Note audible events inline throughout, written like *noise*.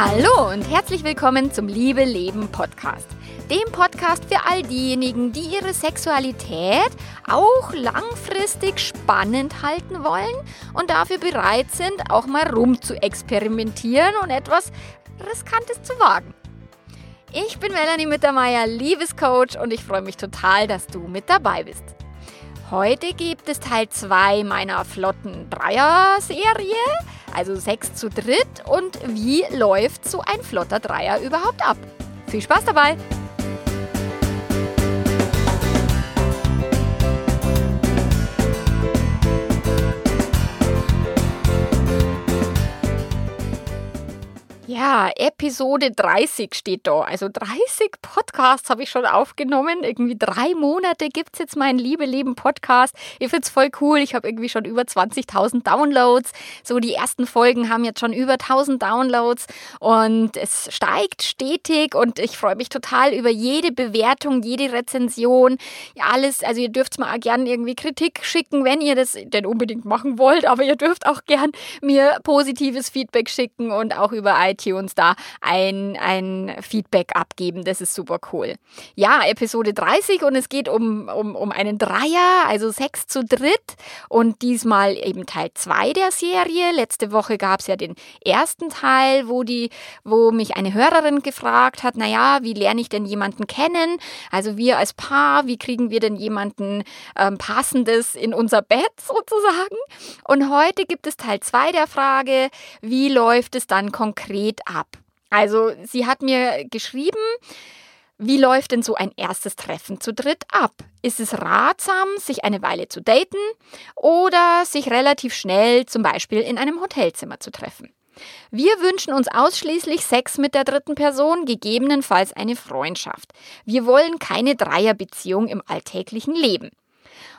Hallo und herzlich willkommen zum Liebe Leben Podcast. Dem Podcast für all diejenigen, die ihre Sexualität auch langfristig spannend halten wollen und dafür bereit sind, auch mal rum zu experimentieren und etwas Riskantes zu wagen. Ich bin Melanie Mittermeier, Liebescoach und ich freue mich total, dass du mit dabei bist. Heute gibt es Teil 2 meiner flotten Dreier-Serie, also 6 zu dritt. Und wie läuft so ein flotter Dreier überhaupt ab? Viel Spaß dabei! Ja, Episode 30 steht da. Also 30 Podcasts habe ich schon aufgenommen. Irgendwie drei Monate gibt es jetzt meinen Liebe Leben Podcast. Ich finde es voll cool. Ich habe irgendwie schon über 20.000 Downloads. So die ersten Folgen haben jetzt schon über 1000 Downloads und es steigt stetig und ich freue mich total über jede Bewertung, jede Rezension. Ja, alles, also ihr dürft mal gerne irgendwie Kritik schicken, wenn ihr das denn unbedingt machen wollt, aber ihr dürft auch gern mir positives Feedback schicken und auch über iTunes iTunes da ein, ein Feedback abgeben. Das ist super cool. Ja, Episode 30 und es geht um, um, um einen Dreier, also sechs zu dritt und diesmal eben Teil 2 der Serie. Letzte Woche gab es ja den ersten Teil, wo, die, wo mich eine Hörerin gefragt hat, naja, wie lerne ich denn jemanden kennen? Also wir als Paar, wie kriegen wir denn jemanden ähm, passendes in unser Bett *laughs* sozusagen? Und heute gibt es Teil 2 der Frage, wie läuft es dann konkret geht ab. Also sie hat mir geschrieben, wie läuft denn so ein erstes Treffen zu dritt ab? Ist es ratsam, sich eine Weile zu daten oder sich relativ schnell zum Beispiel in einem Hotelzimmer zu treffen? Wir wünschen uns ausschließlich Sex mit der dritten Person, gegebenenfalls eine Freundschaft. Wir wollen keine Dreierbeziehung im alltäglichen Leben.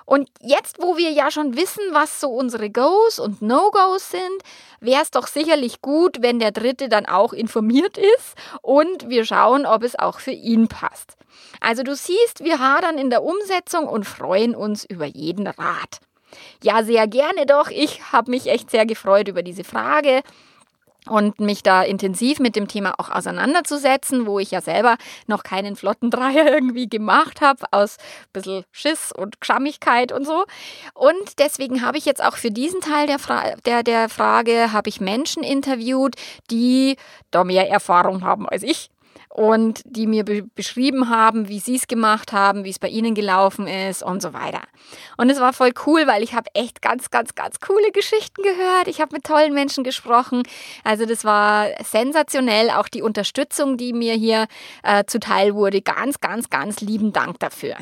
Und jetzt, wo wir ja schon wissen, was so unsere Goes und No-Goes sind, wäre es doch sicherlich gut, wenn der Dritte dann auch informiert ist und wir schauen, ob es auch für ihn passt. Also du siehst, wir hadern in der Umsetzung und freuen uns über jeden Rat. Ja, sehr gerne doch. Ich habe mich echt sehr gefreut über diese Frage und mich da intensiv mit dem Thema auch auseinanderzusetzen, wo ich ja selber noch keinen flotten Dreier *laughs* irgendwie gemacht habe, aus ein bisschen Schiss und Gschammigkeit und so. Und deswegen habe ich jetzt auch für diesen Teil der, Fra der, der Frage, habe ich Menschen interviewt, die da mehr Erfahrung haben als ich und die mir be beschrieben haben, wie sie es gemacht haben, wie es bei ihnen gelaufen ist und so weiter. Und es war voll cool, weil ich habe echt ganz, ganz, ganz coole Geschichten gehört. Ich habe mit tollen Menschen gesprochen. Also das war sensationell. Auch die Unterstützung, die mir hier äh, zuteil wurde. Ganz, ganz, ganz lieben Dank dafür.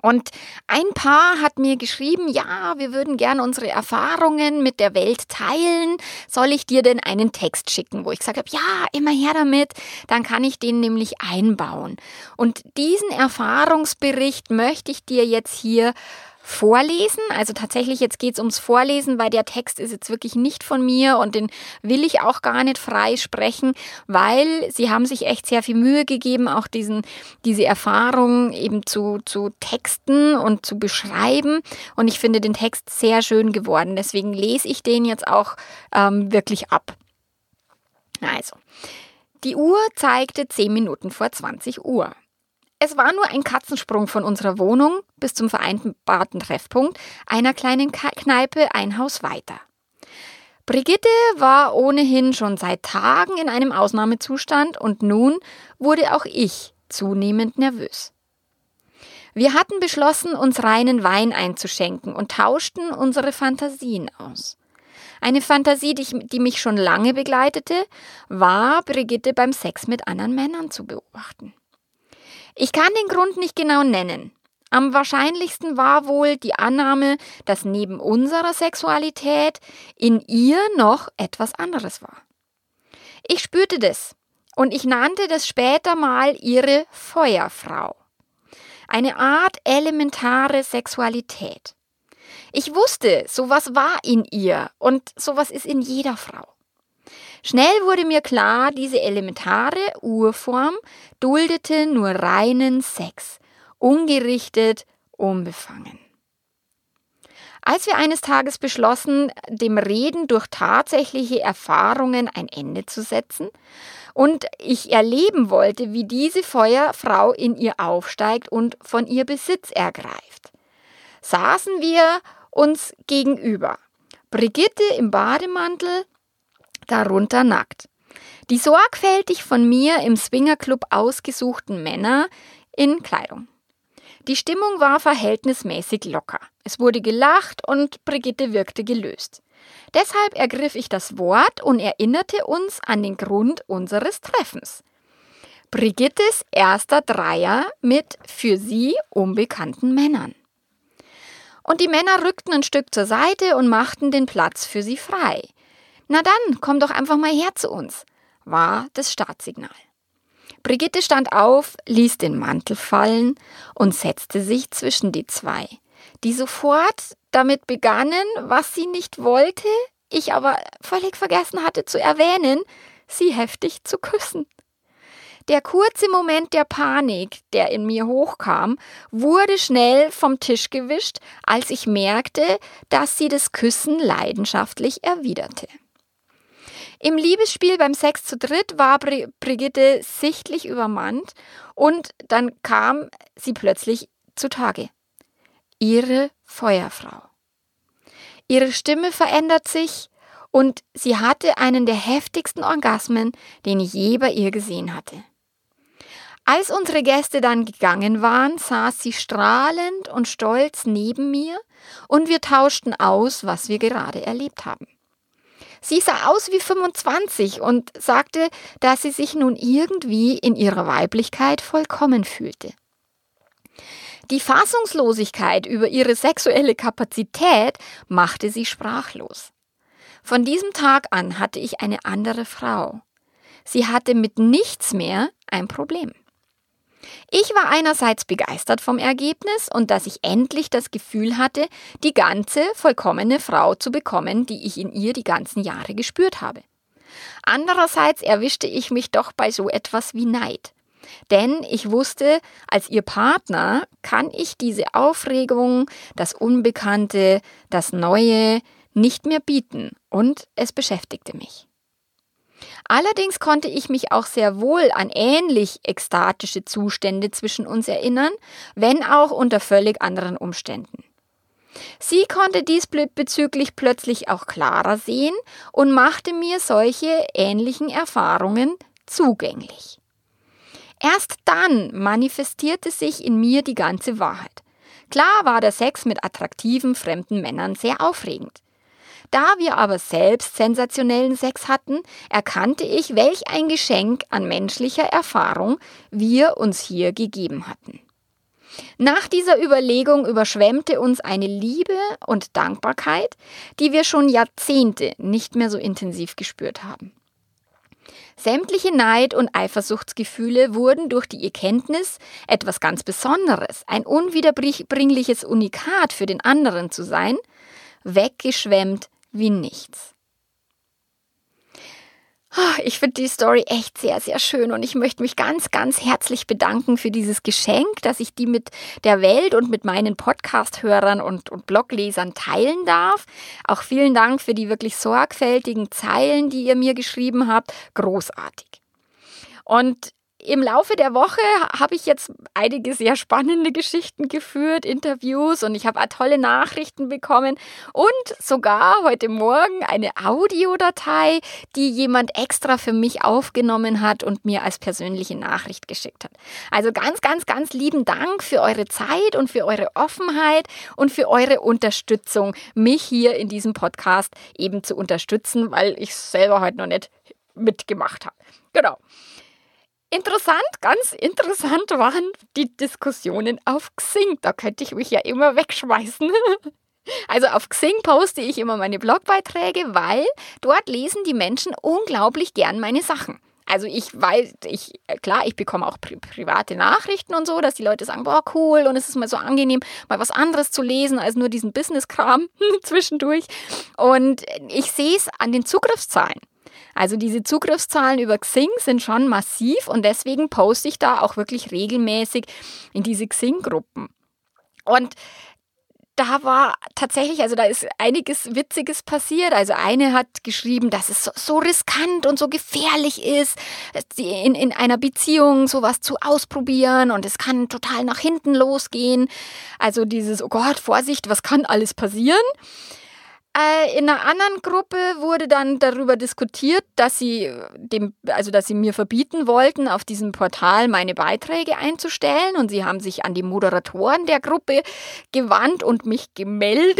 Und ein Paar hat mir geschrieben, ja, wir würden gerne unsere Erfahrungen mit der Welt teilen. Soll ich dir denn einen Text schicken, wo ich gesagt habe, ja, immer her damit, dann kann ich den nämlich einbauen. Und diesen Erfahrungsbericht möchte ich dir jetzt hier vorlesen. Also tatsächlich, jetzt geht es ums Vorlesen, weil der Text ist jetzt wirklich nicht von mir und den will ich auch gar nicht frei sprechen, weil sie haben sich echt sehr viel Mühe gegeben, auch diesen, diese Erfahrung eben zu, zu texten und zu beschreiben. Und ich finde den Text sehr schön geworden. Deswegen lese ich den jetzt auch ähm, wirklich ab. Also, die Uhr zeigte 10 Minuten vor 20 Uhr. Es war nur ein Katzensprung von unserer Wohnung bis zum vereinbarten Treffpunkt einer kleinen Kneipe ein Haus weiter. Brigitte war ohnehin schon seit Tagen in einem Ausnahmezustand und nun wurde auch ich zunehmend nervös. Wir hatten beschlossen, uns reinen Wein einzuschenken und tauschten unsere Fantasien aus. Eine Fantasie, die, mich schon lange begleitete, war, Brigitte beim Sex mit anderen Männern zu beobachten. Ich kann den Grund nicht genau nennen. Am wahrscheinlichsten war wohl die Annahme, dass neben unserer Sexualität in ihr noch etwas anderes war. Ich spürte das und ich nannte das später mal ihre Feuerfrau. Eine Art elementare Sexualität. Ich wusste, sowas war in ihr und sowas ist in jeder Frau. Schnell wurde mir klar, diese elementare Urform duldete nur reinen Sex, ungerichtet, unbefangen. Als wir eines Tages beschlossen, dem Reden durch tatsächliche Erfahrungen ein Ende zu setzen und ich erleben wollte, wie diese Feuerfrau in ihr aufsteigt und von ihr Besitz ergreift, saßen wir uns gegenüber. Brigitte im Bademantel, darunter nackt. Die sorgfältig von mir im Swingerclub ausgesuchten Männer in Kleidung. Die Stimmung war verhältnismäßig locker. Es wurde gelacht und Brigitte wirkte gelöst. Deshalb ergriff ich das Wort und erinnerte uns an den Grund unseres Treffens. Brigittes erster Dreier mit für sie unbekannten Männern. Und die Männer rückten ein Stück zur Seite und machten den Platz für sie frei. Na dann, komm doch einfach mal her zu uns, war das Startsignal. Brigitte stand auf, ließ den Mantel fallen und setzte sich zwischen die zwei, die sofort damit begannen, was sie nicht wollte, ich aber völlig vergessen hatte zu erwähnen, sie heftig zu küssen. Der kurze Moment der Panik, der in mir hochkam, wurde schnell vom Tisch gewischt, als ich merkte, dass sie das Küssen leidenschaftlich erwiderte. Im Liebesspiel beim Sex zu dritt war Brigitte sichtlich übermannt und dann kam sie plötzlich zutage. Ihre Feuerfrau. Ihre Stimme verändert sich und sie hatte einen der heftigsten Orgasmen, den ich je bei ihr gesehen hatte. Als unsere Gäste dann gegangen waren, saß sie strahlend und stolz neben mir und wir tauschten aus, was wir gerade erlebt haben. Sie sah aus wie 25 und sagte, dass sie sich nun irgendwie in ihrer Weiblichkeit vollkommen fühlte. Die Fassungslosigkeit über ihre sexuelle Kapazität machte sie sprachlos. Von diesem Tag an hatte ich eine andere Frau. Sie hatte mit nichts mehr ein Problem. Ich war einerseits begeistert vom Ergebnis und dass ich endlich das Gefühl hatte, die ganze vollkommene Frau zu bekommen, die ich in ihr die ganzen Jahre gespürt habe. Andererseits erwischte ich mich doch bei so etwas wie Neid. Denn ich wusste, als ihr Partner kann ich diese Aufregung, das Unbekannte, das Neue nicht mehr bieten und es beschäftigte mich. Allerdings konnte ich mich auch sehr wohl an ähnlich ekstatische Zustände zwischen uns erinnern, wenn auch unter völlig anderen Umständen. Sie konnte diesbezüglich plötzlich auch klarer sehen und machte mir solche ähnlichen Erfahrungen zugänglich. Erst dann manifestierte sich in mir die ganze Wahrheit. Klar war der Sex mit attraktiven fremden Männern sehr aufregend. Da wir aber selbst sensationellen Sex hatten, erkannte ich, welch ein Geschenk an menschlicher Erfahrung wir uns hier gegeben hatten. Nach dieser Überlegung überschwemmte uns eine Liebe und Dankbarkeit, die wir schon Jahrzehnte nicht mehr so intensiv gespürt haben. Sämtliche Neid- und Eifersuchtsgefühle wurden durch die Erkenntnis, etwas ganz Besonderes, ein unwiederbringliches Unikat für den anderen zu sein, weggeschwemmt wie nichts. Ah, ich finde die Story echt sehr, sehr schön und ich möchte mich ganz, ganz herzlich bedanken für dieses Geschenk, dass ich die mit der Welt und mit meinen Podcast-Hörern und, und Bloglesern teilen darf. Auch vielen Dank für die wirklich sorgfältigen Zeilen, die ihr mir geschrieben habt. Großartig. Und im Laufe der Woche habe ich jetzt einige sehr spannende Geschichten geführt, Interviews und ich habe tolle Nachrichten bekommen und sogar heute Morgen eine Audiodatei, die jemand extra für mich aufgenommen hat und mir als persönliche Nachricht geschickt hat. Also ganz, ganz, ganz lieben Dank für eure Zeit und für eure Offenheit und für eure Unterstützung, mich hier in diesem Podcast eben zu unterstützen, weil ich selber heute noch nicht mitgemacht habe. Genau. Interessant, ganz interessant waren die Diskussionen auf Xing. Da könnte ich mich ja immer wegschmeißen. *laughs* Also auf Xing poste ich immer meine Blogbeiträge, weil dort lesen die Menschen unglaublich gern meine Sachen. Also ich weiß, ich, klar, ich bekomme auch pri private Nachrichten und so, dass die Leute sagen, boah, cool, und es ist mal so angenehm, mal was anderes zu lesen, als nur diesen Business-Kram *laughs* zwischendurch. Und ich sehe es an den Zugriffszahlen. Also diese Zugriffszahlen über Xing sind schon massiv und deswegen poste ich da auch wirklich regelmäßig in diese Xing-Gruppen. Und da war tatsächlich, also da ist einiges Witziges passiert. Also eine hat geschrieben, dass es so, riskant und so gefährlich ist, in, in einer Beziehung sowas zu ausprobieren und es kann total nach hinten losgehen. Also dieses, oh Gott, Vorsicht, was kann alles passieren? Äh, in einer anderen Gruppe wurde dann darüber diskutiert, dass sie dem, also dass sie mir verbieten wollten, auf diesem Portal meine Beiträge einzustellen. Und sie haben sich an die Moderatoren der Gruppe gewandt und mich gemeldet.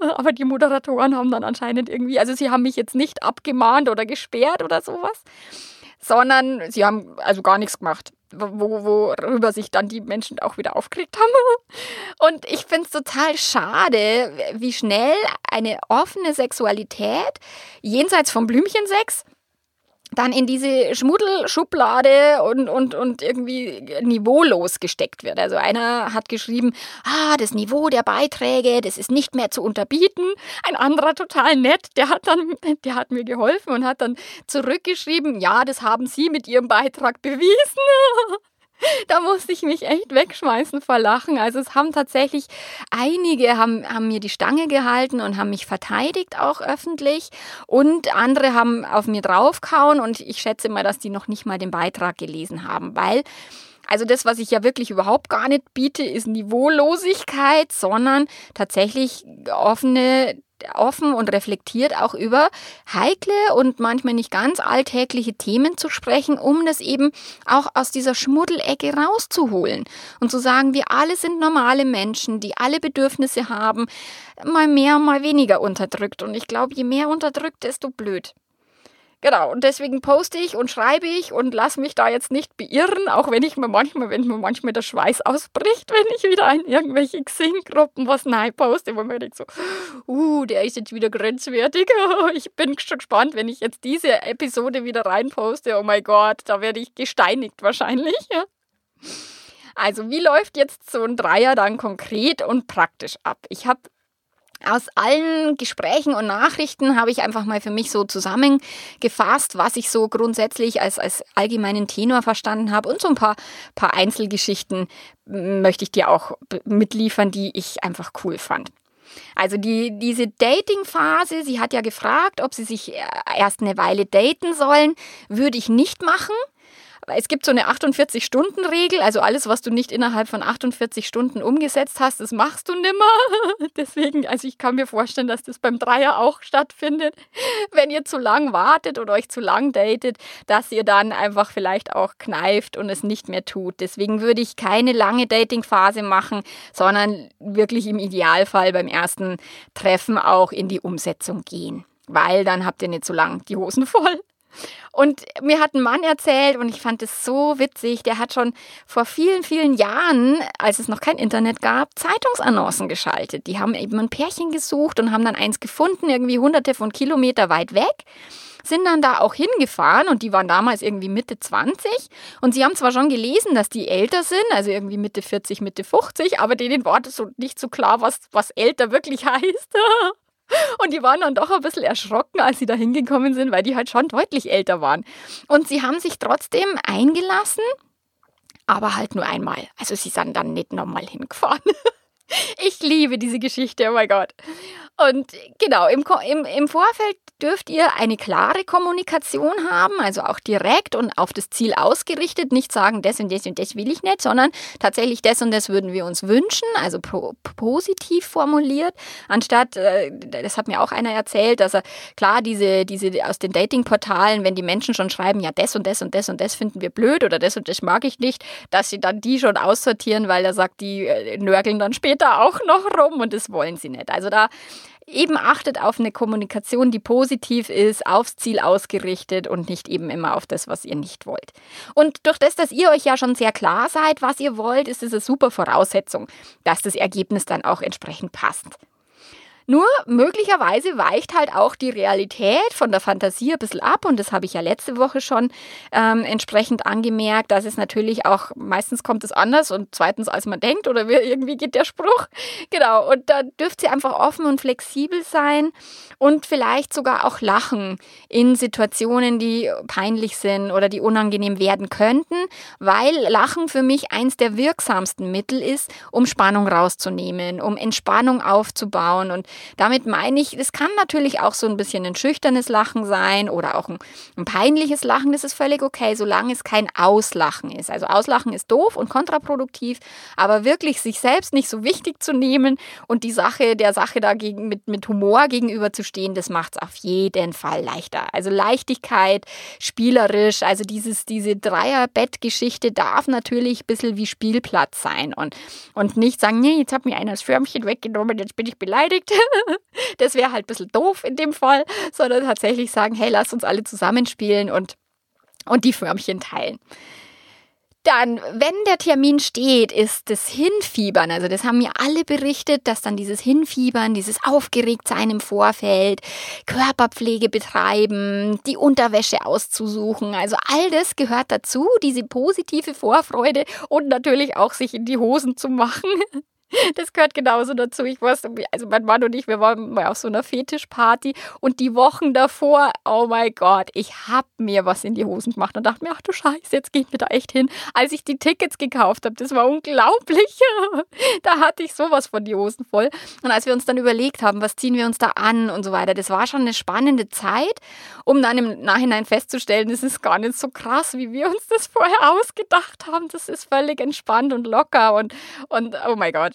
*laughs* Aber die Moderatoren haben dann anscheinend irgendwie, also sie haben mich jetzt nicht abgemahnt oder gesperrt oder sowas, sondern sie haben also gar nichts gemacht wo, worüber sich dann die Menschen auch wieder aufgeregt haben. *laughs* Und ich finde es total schade, wie schnell eine offene Sexualität jenseits vom Blümchensex dann in diese Schmuddelschublade und, und, und irgendwie niveaulos gesteckt wird. Also einer hat geschrieben, ah, das Niveau der Beiträge, das ist nicht mehr zu unterbieten. Ein anderer total nett, der hat dann, der hat mir geholfen und hat dann zurückgeschrieben, ja, das haben Sie mit Ihrem Beitrag bewiesen. *laughs* *laughs* da musste ich mich echt wegschmeißen vor Lachen. Also es haben tatsächlich einige haben, haben mir die Stange gehalten und haben mich verteidigt auch öffentlich und andere haben auf mir draufgehauen und ich schätze mal, dass die noch nicht mal den Beitrag gelesen haben, weil also das, was ich ja wirklich überhaupt gar nicht biete, ist Niveaulosigkeit, sondern tatsächlich offene offen und reflektiert auch über heikle und manchmal nicht ganz alltägliche Themen zu sprechen, um das eben auch aus dieser Schmuddelecke rauszuholen und zu sagen, wir alle sind normale Menschen, die alle Bedürfnisse haben, mal mehr, mal weniger unterdrückt. Und ich glaube, je mehr unterdrückt, desto blöd. Genau, und deswegen poste ich und schreibe ich und lasse mich da jetzt nicht beirren, auch wenn ich mir manchmal, wenn mir manchmal der Schweiß ausbricht, wenn ich wieder in irgendwelche Xing-Gruppen was neu poste, wo man denkt so, uh, der ist jetzt wieder grenzwertig. *laughs* Ich bin schon gespannt, wenn ich jetzt diese Episode wieder reinposte. Oh mein Gott, da werde ich gesteinigt wahrscheinlich. Also, wie läuft jetzt so ein Dreier dann konkret und praktisch ab? Ich habe aus allen Gesprächen und Nachrichten habe ich einfach mal für mich so zusammengefasst, was ich so grundsätzlich als, als allgemeinen Tenor verstanden habe. Und so ein paar, paar Einzelgeschichten möchte ich dir auch mitliefern, die ich einfach cool fand. Also die, diese Dating-Phase, sie hat ja gefragt, ob sie sich erst eine Weile daten sollen, würde ich nicht machen es gibt so eine 48-Stunden-Regel, also alles, was du nicht innerhalb von 48 Stunden umgesetzt hast, das machst du nimmer. *laughs* Deswegen, also ich kann mir vorstellen, dass das beim Dreier auch stattfindet. Wenn ihr zu lang wartet oder euch zu lang datet, dass ihr dann einfach vielleicht auch kneift und es nicht mehr tut. Deswegen würde ich keine lange Dating-Phase machen, sondern wirklich im Idealfall beim ersten Treffen auch in die Umsetzung gehen. Weil dann habt ihr nicht so lang die Hosen voll. Und mir hat ein Mann erzählt, und ich fand es so witzig, der hat schon vor vielen, vielen Jahren, als es noch kein Internet gab, Zeitungsannoncen geschaltet. Die haben eben ein Pärchen gesucht und haben dann eins gefunden, irgendwie hunderte von Kilometer weit weg sind dann da auch hingefahren und die waren damals irgendwie Mitte 20 und sie haben zwar schon gelesen, dass die älter sind, also irgendwie Mitte 40, Mitte 50, aber denen war das so nicht so klar, was, was älter wirklich *laughs* heißt. Und die waren dann doch ein bisschen erschrocken, als sie da hingekommen sind, weil die halt schon deutlich älter waren. Und sie haben sich trotzdem eingelassen, aber halt nur einmal. Also sie sind dann nicht nochmal hingefahren. *laughs* Ich liebe diese Geschichte, oh mein Gott. Und genau, im, im, im Vorfeld dürft ihr eine klare Kommunikation haben, also auch direkt und auf das Ziel ausgerichtet. Nicht sagen, das und das und das will ich nicht, sondern tatsächlich das und das würden wir uns wünschen, also positiv formuliert, anstatt, äh, das hat mir auch einer erzählt, dass er, klar, diese, diese aus den Datingportalen, wenn die Menschen schon schreiben, ja, das und das und das und das finden wir blöd oder das und das mag ich nicht, dass sie dann die schon aussortieren, weil er sagt, die äh, nörgeln dann später auch noch rum und das wollen sie nicht. Also da eben achtet auf eine Kommunikation, die positiv ist, aufs Ziel ausgerichtet und nicht eben immer auf das, was ihr nicht wollt. Und durch das, dass ihr euch ja schon sehr klar seid, was ihr wollt, ist es eine super Voraussetzung, dass das Ergebnis dann auch entsprechend passt. Nur möglicherweise weicht halt auch die Realität von der Fantasie ein bisschen ab und das habe ich ja letzte Woche schon ähm, entsprechend angemerkt, dass es natürlich auch, meistens kommt es anders und zweitens als man denkt oder irgendwie geht der Spruch. *laughs* Genau, und da dürft ihr einfach offen und flexibel sein und vielleicht sogar auch lachen in Situationen, die peinlich sind oder die unangenehm werden könnten, weil Lachen für mich eins der wirksamsten Mittel ist, um Spannung rauszunehmen, um Entspannung aufzubauen und damit meine ich, es kann natürlich auch so ein bisschen ein schüchternes Lachen sein oder auch ein, ein peinliches Lachen. Das ist völlig okay, solange es kein Auslachen ist. Also Auslachen ist doof und kontraproduktiv, aber wirklich sich selbst nicht so wichtig zu nehmen und die Sache der Sache dagegen mit, mit Humor gegenüberzustehen, das macht es auf jeden Fall leichter. Also Leichtigkeit, spielerisch, also dieses, diese Dreier-Bett-Geschichte darf natürlich ein bisschen wie Spielplatz sein und, und nicht sagen, nee, jetzt hat mir einer das Förmchen weggenommen, jetzt bin ich beleidigt. *laughs* *laughs* das wäre halt ein bisschen doof in dem Fall, sondern tatsächlich sagen, hey, lass uns alle zusammenspielen und, und die Förmchen teilen. Dann, wenn der Termin steht, ist das Hinfiebern. Also das haben mir alle berichtet, dass dann dieses Hinfiebern, dieses Aufgeregtsein im Vorfeld, Körperpflege betreiben, die Unterwäsche auszusuchen. Also all das gehört dazu, diese positive Vorfreude und natürlich auch sich in die Hosen zu machen. *laughs* *laughs* Das gehört genauso dazu. Ich weiß, also mein Mann und ich, wir waren mal auf so einer Fetischparty und die Wochen davor, oh mein Gott, ich hab mir was in die Hosen gemacht und dachte mir, ach du Scheiße, jetzt geht mir da echt hin. Als ich die Tickets gekauft habe, das war unglaublich. *laughs* da hatte ich sowas von die Hosen voll. Und als wir uns dann überlegt haben, was ziehen wir uns da an und so weiter, das war schon eine spannende Zeit, um dann im Nachhinein festzustellen, das ist gar nicht so krass, wie wir uns das vorher ausgedacht haben. Das ist völlig entspannt und locker und, und oh mein Gott.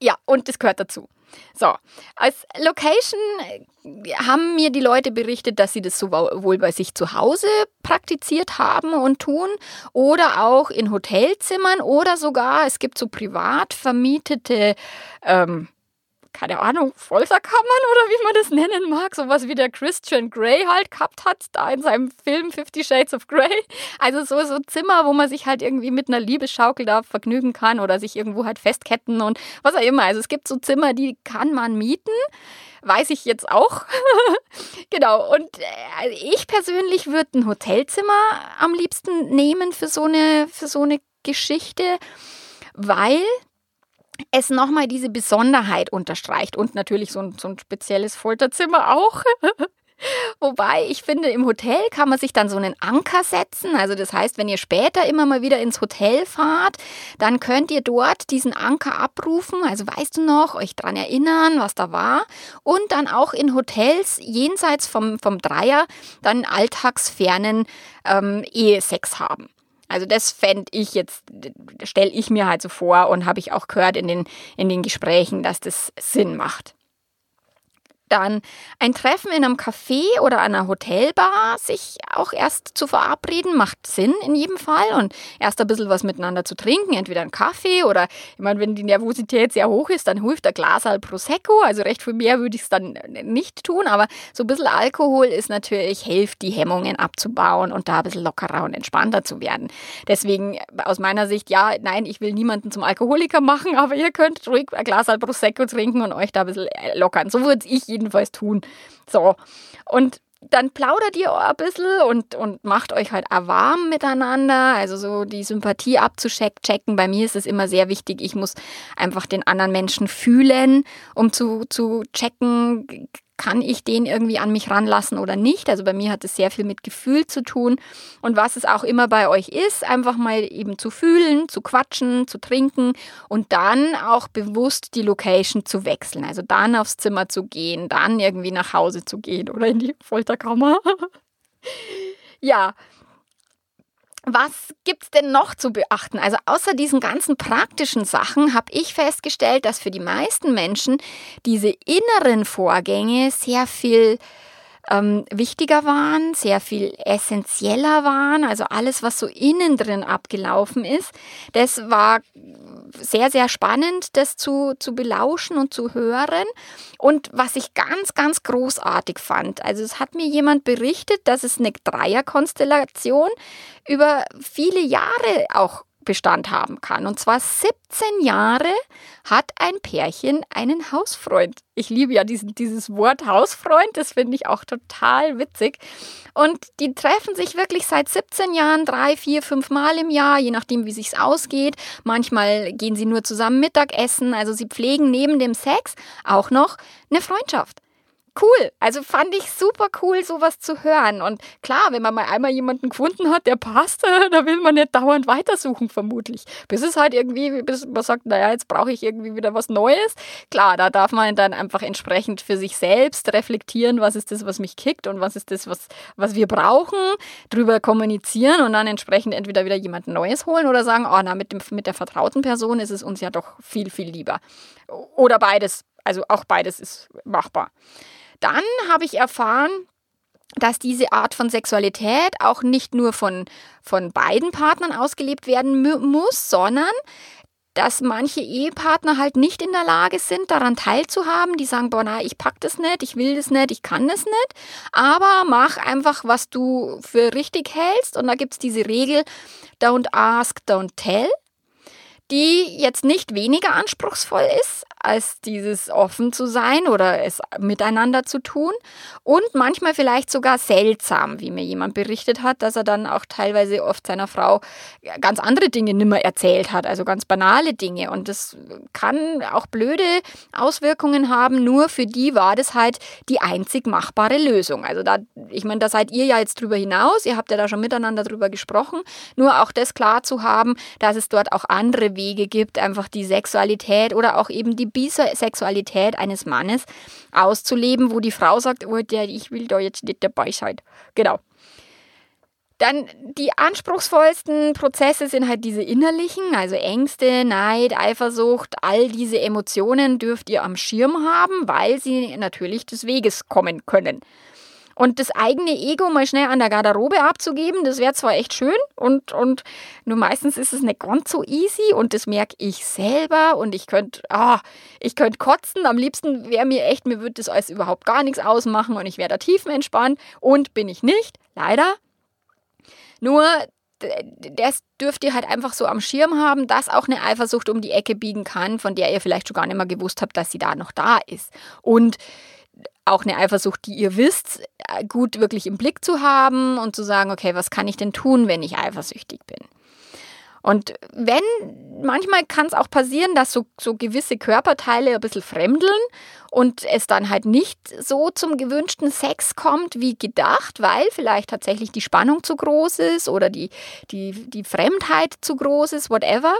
Ja, und das gehört dazu. So, als Location äh, haben mir die Leute berichtet, dass sie das sowohl bei sich zu Hause praktiziert haben und tun oder auch in Hotelzimmern oder sogar, es gibt so privat vermietete ähm, keine Ahnung, Folterkammern oder wie man das nennen mag. Sowas wie der Christian Grey halt gehabt hat, da in seinem Film Fifty Shades of Grey. *laughs* Also so, so Zimmer, wo man sich halt irgendwie mit einer Liebesschaukel da vergnügen kann oder sich irgendwo halt festketten und was auch immer. Also es gibt so Zimmer, die kann man mieten. Weiß ich jetzt auch. *laughs* genau. Und äh, ich persönlich würde ein Hotelzimmer am liebsten nehmen für so eine, für so eine Geschichte, weil es nochmal diese Besonderheit unterstreicht und natürlich so ein, so ein spezielles Folterzimmer auch. *laughs* Wobei ich finde, im Hotel kann man sich dann so einen Anker setzen. Also das heißt, wenn ihr später immer mal wieder ins Hotel fahrt, dann könnt ihr dort diesen Anker abrufen. Also weißt du noch, euch dran erinnern, was da war. Und dann auch in Hotels jenseits vom, vom Dreier dann alltagsfernen ähm, Ehesex haben. Also das fände ich jetzt, stelle ich mir halt so vor und habe ich auch gehört in den, in den Gesprächen, dass das Sinn macht dann ein Treffen in einem Café oder einer Hotelbar sich auch erst zu verabreden, macht Sinn in jedem Fall und erst ein bisschen was miteinander zu trinken, entweder einen Kaffee oder, ich meine, wenn die Nervosität sehr hoch ist, dann hilft der Glas halt Prosecco, also recht viel mehr würde ich es dann nicht tun, aber so ein bisschen Alkohol ist natürlich, hilft die Hemmungen abzubauen und da ein bisschen lockerer und entspannter zu werden. Deswegen aus meiner Sicht, ja, nein, ich will niemanden zum Alkoholiker machen, *laughs* aber ihr könnt ruhig ein Glas Prosecco trinken und euch da ein bisschen lockern. So würde ich jedenfalls tun. So. Und dann plaudert ihr ein bisschen und, und macht euch halt auch miteinander. Also so die Sympathie abzuchecken. Bei mir ist es immer sehr wichtig, ich muss einfach den anderen Menschen fühlen, um zu, zu checken, kann ich den irgendwie an mich ranlassen oder nicht. Also bei mir hat es sehr viel mit Gefühl zu tun. Und was es auch immer bei euch ist, einfach mal eben zu fühlen, zu quatschen, zu trinken und dann auch bewusst die Location zu wechseln. Also dann aufs Zimmer zu gehen, dann irgendwie nach Hause zu gehen oder in die Folterkammer. *laughs* ja, was gibt's denn noch zu beachten? Also außer diesen ganzen praktischen Sachen habe ich festgestellt, dass für die meisten Menschen diese inneren Vorgänge sehr viel ähm, wichtiger waren, sehr viel essentieller waren. Also alles, was so innen drin abgelaufen ist, das war sehr, sehr spannend, das zu, zu belauschen und zu hören. Und was ich ganz, ganz großartig fand, also es hat mir jemand berichtet, dass es eine Dreierkonstellation über viele Jahre auch Bestand haben kann. Und zwar 17 Jahre hat ein Pärchen einen Hausfreund. Ich liebe ja diesen, dieses Wort Hausfreund, das finde ich auch total witzig. Und die treffen sich wirklich seit 17 Jahren drei, vier, fünf Mal im Jahr, je nachdem, wie sich's ausgeht. Manchmal gehen sie nur zusammen Mittagessen. Also sie pflegen neben dem Sex auch noch eine Freundschaft cool. Also fand ich super cool, sowas zu hören. Und klar, wenn man mal einmal jemanden gefunden hat, der passt, *laughs* da will man nicht dauernd weitersuchen, vermutlich. Bis es halt irgendwie, bis man sagt, naja, jetzt brauche ich irgendwie wieder was Neues. Klar, da darf man dann einfach entsprechend für sich selbst reflektieren, was ist das, was mich kickt und was ist das, was, was wir brauchen, drüber kommunizieren und dann entsprechend entweder wieder jemand Neues holen oder sagen, oh, na, mit, dem, mit der vertrauten Person ist es uns ja doch viel, viel lieber. Oder beides. Also auch beides ist machbar. Dann habe ich erfahren, dass diese Art von Sexualität auch nicht nur von, von beiden Partnern ausgelebt werden muss, sondern dass manche Ehepartner halt nicht in der Lage sind, daran teilzuhaben. Die sagen, boah, na, ich pack das nicht, ich will das nicht, ich kann das nicht. Aber mach einfach, was du für richtig hältst. Und da gibt es diese Regel, don't ask, don't tell, die jetzt nicht weniger anspruchsvoll ist, als dieses offen zu sein oder es miteinander zu tun und manchmal vielleicht sogar seltsam, wie mir jemand berichtet hat, dass er dann auch teilweise oft seiner Frau ganz andere Dinge nimmer erzählt hat, also ganz banale Dinge. Und das kann auch blöde Auswirkungen haben, nur für die war das halt die einzig machbare Lösung. Also da ich meine, da seid ihr ja jetzt drüber hinaus, ihr habt ja da schon miteinander drüber gesprochen, nur auch das klar zu haben, dass es dort auch andere Wege gibt, einfach die Sexualität oder auch eben die Bisexualität eines Mannes auszuleben, wo die Frau sagt, oh, der, ich will da jetzt nicht dabei sein. Genau. Dann die anspruchsvollsten Prozesse sind halt diese innerlichen, also Ängste, Neid, Eifersucht, all diese Emotionen dürft ihr am Schirm haben, weil sie natürlich des Weges kommen können. Und das eigene Ego mal schnell an der Garderobe abzugeben, das wäre zwar echt schön und, und nur meistens ist es nicht ganz so easy und das merke ich selber und ich könnte, ah, ich könnte kotzen. Am liebsten wäre mir echt, mir würde das alles überhaupt gar nichts ausmachen und ich wäre da tiefenentspannt und bin ich nicht, leider. Nur das dürft ihr halt einfach so am Schirm haben, dass auch eine Eifersucht um die Ecke biegen kann, von der ihr vielleicht schon gar nicht mehr gewusst habt, dass sie da noch da ist. Und auch eine Eifersucht, die ihr wisst, äh, gut wirklich im Blick zu haben und zu sagen, okay, was kann ich denn tun, wenn ich eifersüchtig bin? Und wenn, manchmal kann es auch passieren, dass so, so gewisse Körperteile ein bisschen fremdeln und es dann halt nicht so zum gewünschten Sex kommt wie gedacht, weil vielleicht tatsächlich die Spannung zu groß ist oder die, die, die Fremdheit zu groß ist, whatever.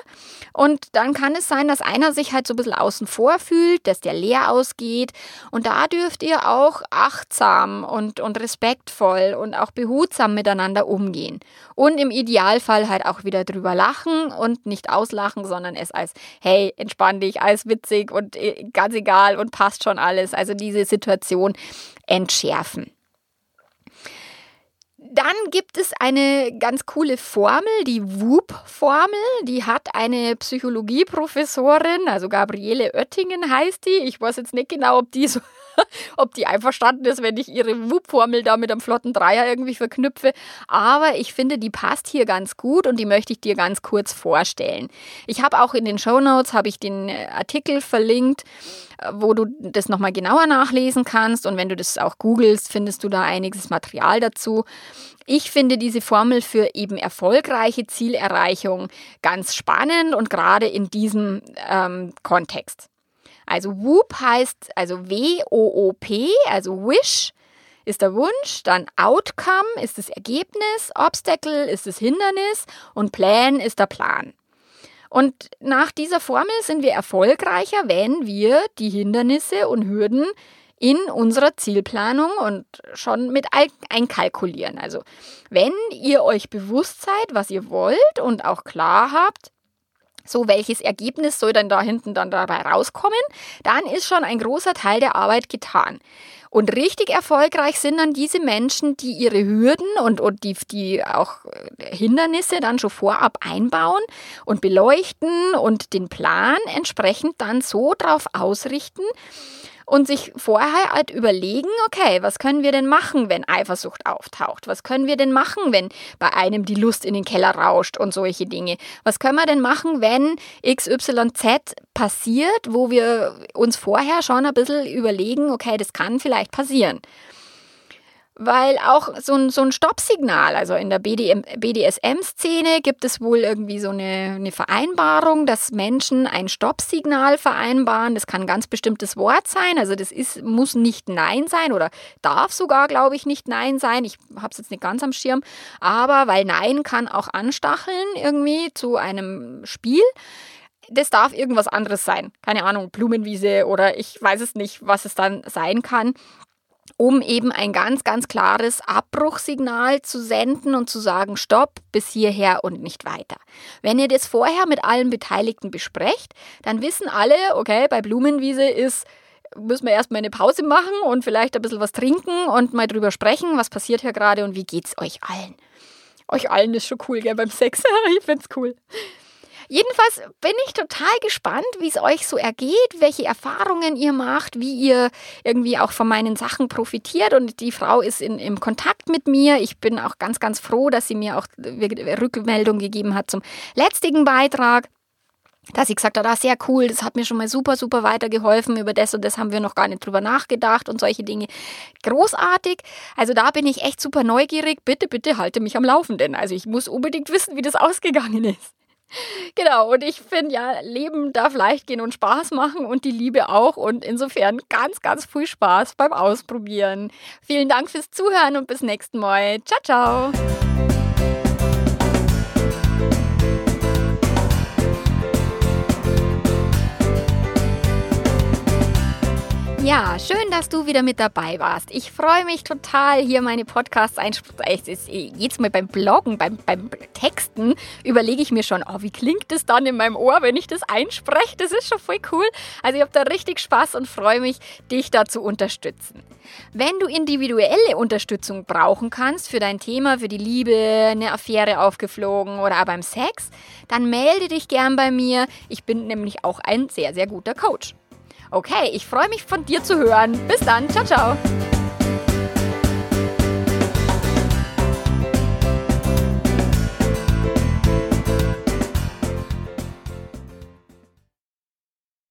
Und dann kann es sein, dass einer sich halt so ein bisschen außen vor fühlt, dass der leer ausgeht. Und da dürft ihr auch achtsam und, und respektvoll und auch behutsam miteinander umgehen. Und im Idealfall halt auch wieder drüber lachen und nicht auslachen, sondern es als, hey, entspann dich, alles witzig und äh, ganz egal und passt schon alles. Also diese Situation entschärfen. Dann gibt es eine ganz coole Formel, die WOOP-Formel. Die hat eine Psychologieprofessorin, also Gabriele Oettingen heißt die. Ich weiß jetzt nicht genau, ob die so *laughs* ob die einverstanden ist, wenn ich ihre WUP-Formel da mit einem flotten Dreier irgendwie verknüpfe. Aber ich finde, die passt hier ganz gut und die möchte ich dir ganz kurz vorstellen. Ich habe auch in den Show Notes habe ich den äh, Artikel verlinkt, äh, wo du das nochmal genauer nachlesen kannst. Und wenn du das auch googelst, findest du da einiges Material dazu. Ich finde diese Formel für eben erfolgreiche Zielerreichung ganz spannend und gerade in diesem ähm, Kontext. Also Whoop heißt also W-O-O-P, also Wish ist der Wunsch, dann Outcome ist das Ergebnis, Obstacle ist das Hindernis und Plan ist der Plan. Und nach dieser Formel sind wir erfolgreicher, wenn wir die Hindernisse und Hürden in unserer Zielplanung und schon mit einkalkulieren. Also wenn ihr euch bewusst seid, was ihr wollt und auch klar habt, so welches Ergebnis soll dann da hinten dann dabei rauskommen, dann ist schon ein großer Teil der Arbeit getan. Und richtig erfolgreich sind dann diese Menschen, die ihre Hürden und, und die, die auch Hindernisse dann schon vorab einbauen und beleuchten und den Plan entsprechend dann so drauf ausrichten, und sich vorher halt überlegen, okay, was können wir denn machen, wenn Eifersucht auftaucht? Was können wir denn machen, wenn bei einem die Lust in den Keller rauscht und solche Dinge? Was können wir denn machen, wenn XYZ passiert, wo wir uns vorher schon ein bisschen überlegen, okay, das kann vielleicht passieren? Weil auch so ein, so ein Stoppsignal, also in der BDSM-Szene gibt es wohl irgendwie so eine, eine Vereinbarung, dass Menschen ein Stoppsignal vereinbaren. Das kann ein ganz bestimmtes Wort sein, also das ist, muss nicht Nein sein oder darf sogar, glaube ich, nicht Nein sein. Ich habe es jetzt nicht ganz am Schirm, aber weil Nein kann auch anstacheln irgendwie zu einem Spiel das darf irgendwas anderes sein. Keine Ahnung, Blumenwiese oder ich weiß es nicht, was es dann sein kann um eben ein ganz, ganz klares Abbruchsignal zu senden und zu sagen, stopp, bis hierher und nicht weiter. Wenn ihr das vorher mit allen Beteiligten besprecht, dann wissen alle, okay, bei Blumenwiese ist müssen wir erstmal eine Pause machen und vielleicht ein bisschen was trinken und mal drüber sprechen, was passiert hier gerade und wie geht's euch allen. Euch allen ist schon cool, gell, beim Sex. *laughs* ich find's cool. Jedenfalls bin ich total gespannt, wie es euch so ergeht, welche Erfahrungen ihr macht, wie ihr irgendwie auch von meinen Sachen profitiert. Und die Frau ist in, im Kontakt mit mir. Ich bin auch ganz, ganz froh, dass sie mir auch Rückmeldung gegeben hat zum letztigen Beitrag dass sie gesagt hat, ah, sehr cool, das hat mir schon mal super, super weitergeholfen, über das und das haben wir noch gar nicht drüber nachgedacht und solche Dinge. Großartig. Also da bin ich echt super neugierig. Bitte, bitte halte mich am Laufenden. Also ich muss unbedingt wissen, wie das ausgegangen ist. Genau, und ich finde ja, Leben darf leicht gehen und Spaß machen und die Liebe auch. Und insofern ganz, ganz viel Spaß beim Ausprobieren. Vielen Dank fürs Zuhören und bis nächsten Mal. Ciao, ciao. Ja, schön, dass du wieder mit dabei warst. Ich freue mich total, hier meine Podcasts einsprechen. Jetzt mal beim Bloggen, beim, beim Texten überlege ich mir schon, oh, wie klingt das dann in meinem Ohr, wenn ich das einspreche? Das ist schon voll cool. Also ich habe da richtig Spaß und freue mich, dich da zu unterstützen. Wenn du individuelle Unterstützung brauchen kannst für dein Thema, für die Liebe, eine Affäre aufgeflogen oder auch beim Sex, dann melde dich gern bei mir. Ich bin nämlich auch ein sehr, sehr guter Coach. Okay, ich freue mich von dir zu hören. Bis dann. Ciao, ciao.